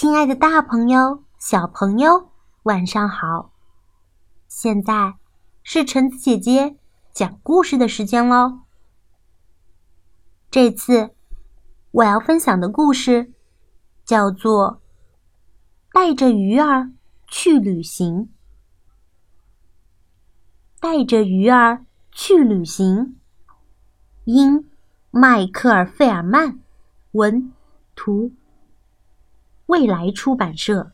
亲爱的，大朋友、小朋友，晚上好！现在是橙子姐姐讲故事的时间喽。这次我要分享的故事叫做《带着鱼儿去旅行》。带着鱼儿去旅行，因迈克尔·费尔曼文图。未来出版社。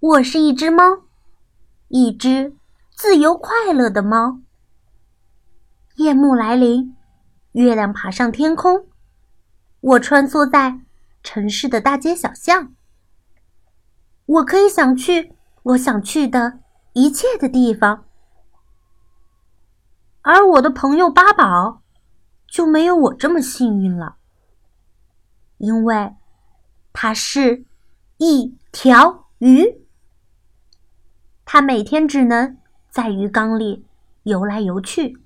我是一只猫，一只自由快乐的猫。夜幕来临，月亮爬上天空，我穿梭在城市的大街小巷。我可以想去我想去的一切的地方，而我的朋友八宝就没有我这么幸运了。因为它是一条鱼，它每天只能在鱼缸里游来游去，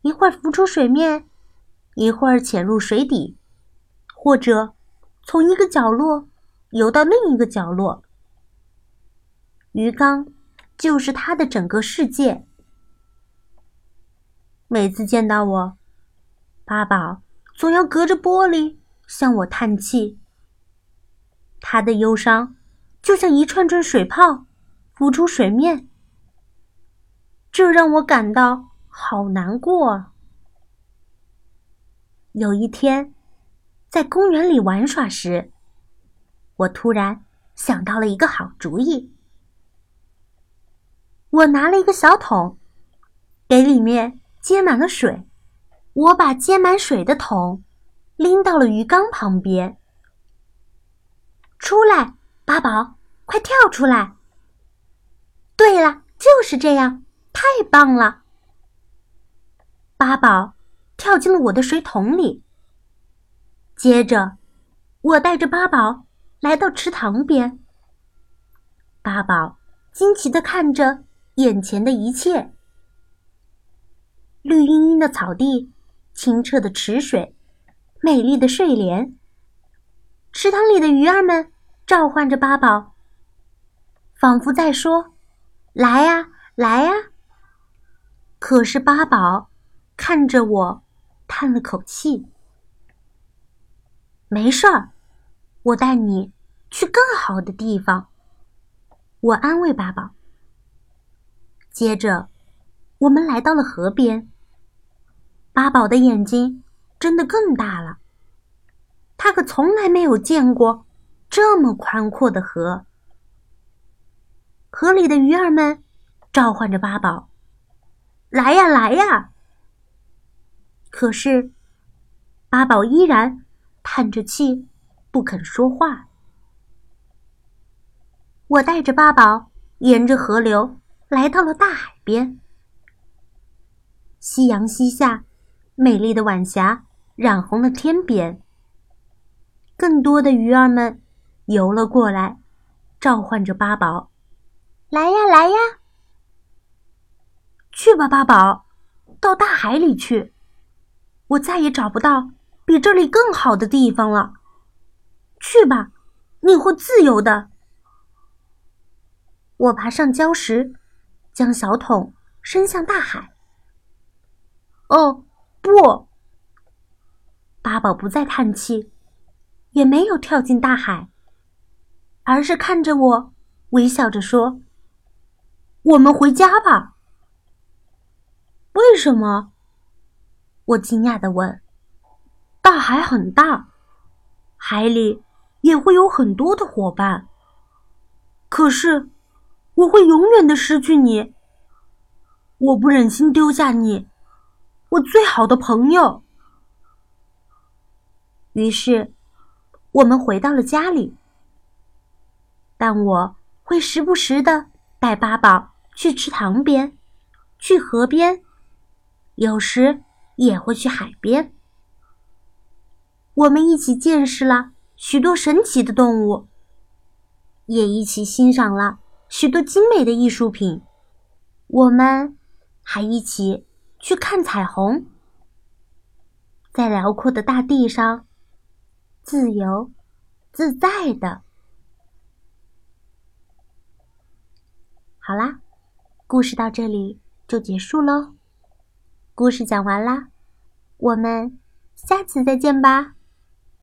一会儿浮出水面，一会儿潜入水底，或者从一个角落游到另一个角落。鱼缸就是它的整个世界。每次见到我，八宝总要隔着玻璃。向我叹气，他的忧伤就像一串串水泡浮出水面，这让我感到好难过。有一天，在公园里玩耍时，我突然想到了一个好主意。我拿了一个小桶，给里面接满了水，我把接满水的桶。拎到了鱼缸旁边。出来，八宝，快跳出来！对了，就是这样，太棒了！八宝跳进了我的水桶里。接着，我带着八宝来到池塘边。八宝惊奇的看着眼前的一切：绿茵茵的草地，清澈的池水。美丽的睡莲，池塘里的鱼儿们召唤着八宝，仿佛在说：“来呀，来呀！”可是八宝看着我，叹了口气：“没事儿，我带你去更好的地方。”我安慰八宝。接着，我们来到了河边。八宝的眼睛。真的更大了。他可从来没有见过这么宽阔的河。河里的鱼儿们召唤着八宝：“来呀，来呀！”可是八宝依然叹着气，不肯说话。我带着八宝沿着河流来到了大海边。夕阳西下，美丽的晚霞。染红了天边。更多的鱼儿们游了过来，召唤着八宝：“来呀，来呀！去吧，八宝，到大海里去。我再也找不到比这里更好的地方了。去吧，你会自由的。”我爬上礁石，将小桶伸向大海。哦，不！八宝不再叹气，也没有跳进大海，而是看着我，微笑着说：“我们回家吧。”为什么？我惊讶的问。“大海很大，海里也会有很多的伙伴。可是，我会永远的失去你。我不忍心丢下你，我最好的朋友。”于是，我们回到了家里。但我会时不时的带八宝去池塘边，去河边，有时也会去海边。我们一起见识了许多神奇的动物，也一起欣赏了许多精美的艺术品。我们还一起去看彩虹，在辽阔的大地上。自由自在的。好啦，故事到这里就结束喽。故事讲完啦，我们下次再见吧。